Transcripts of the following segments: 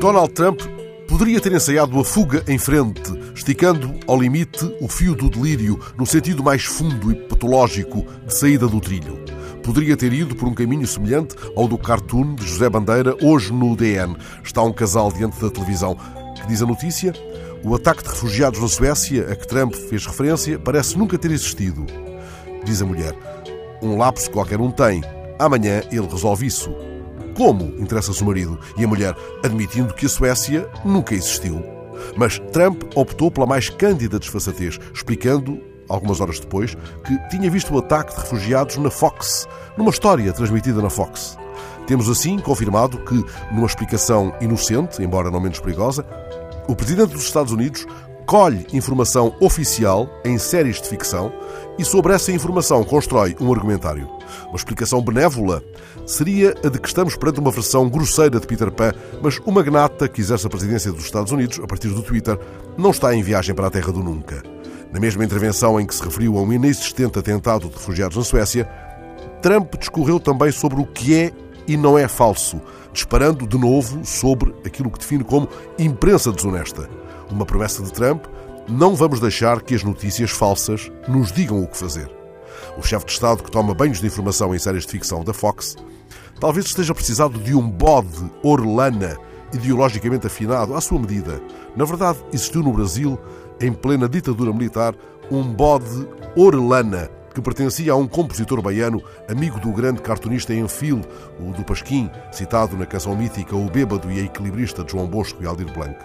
Donald Trump poderia ter ensaiado a fuga em frente, esticando ao limite o fio do delírio no sentido mais fundo e patológico de saída do trilho. Poderia ter ido por um caminho semelhante ao do cartoon de José Bandeira, hoje no DN. Está um casal diante da televisão. Que diz a notícia? O ataque de refugiados na Suécia, a que Trump fez referência, parece nunca ter existido. Diz a mulher. Um lapso qualquer um tem. Amanhã ele resolve isso. Como? Interessa-se o marido. E a mulher, admitindo que a Suécia nunca existiu. Mas Trump optou pela mais cândida desfaçatez, explicando, algumas horas depois, que tinha visto o ataque de refugiados na Fox, numa história transmitida na Fox. Temos assim confirmado que, numa explicação inocente, embora não menos perigosa, o presidente dos Estados Unidos colhe informação oficial em séries de ficção e sobre essa informação constrói um argumentário. Uma explicação benévola seria a de que estamos perante uma versão grosseira de Peter Pan, mas o magnata que exerce a presidência dos Estados Unidos, a partir do Twitter, não está em viagem para a terra do nunca. Na mesma intervenção em que se referiu a um inexistente atentado de refugiados na Suécia, Trump discorreu também sobre o que é e não é falso, disparando de novo sobre aquilo que define como imprensa desonesta. Uma promessa de Trump: não vamos deixar que as notícias falsas nos digam o que fazer. O chefe de Estado que toma banhos de informação em séries de ficção da Fox talvez esteja precisado de um bode Orlana ideologicamente afinado à sua medida. Na verdade, existiu no Brasil, em plena ditadura militar, um bode Orlana que pertencia a um compositor baiano, amigo do grande cartunista Enfil, o do Pasquim, citado na canção mítica O Bêbado e a Equilibrista de João Bosco e Aldir Blanc.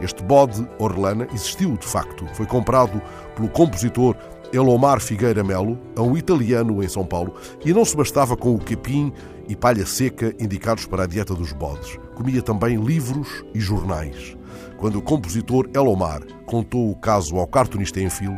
Este bode Orlana existiu de facto, foi comprado pelo compositor Elomar Figueira Melo a um italiano em São Paulo e não se bastava com o capim e palha seca indicados para a dieta dos bodes. Comia também livros e jornais. Quando o compositor Elomar contou o caso ao cartunista Enfil,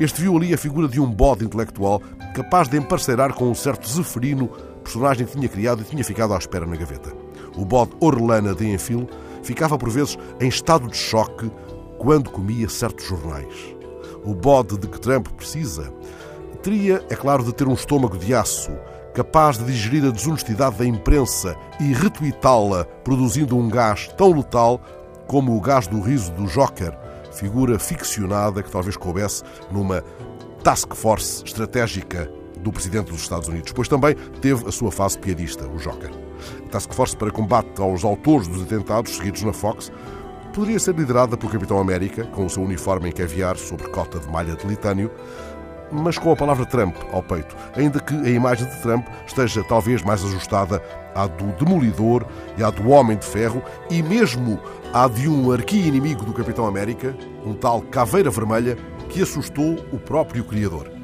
este viu ali a figura de um bode intelectual capaz de emparceirar com um certo Zeferino, personagem que tinha criado e tinha ficado à espera na gaveta. O bode Orlana de Enfil ficava por vezes em estado de choque quando comia certos jornais. O bode de que Trump precisa teria, é claro, de ter um estômago de aço, capaz de digerir a desonestidade da imprensa e retuitá-la, produzindo um gás tão letal como o gás do riso do Joker, figura ficcionada que talvez coubesse numa task force estratégica do presidente dos Estados Unidos, pois também teve a sua fase piadista, o Joker. Task force para combate aos autores dos atentados seguidos na Fox poderia ser liderada pelo Capitão América, com o seu uniforme em caviar sobre cota de malha de litânio, mas com a palavra Trump ao peito, ainda que a imagem de Trump esteja talvez mais ajustada à do Demolidor e à do Homem de Ferro e mesmo à de um arqui-inimigo do Capitão América, um tal Caveira Vermelha, que assustou o próprio Criador.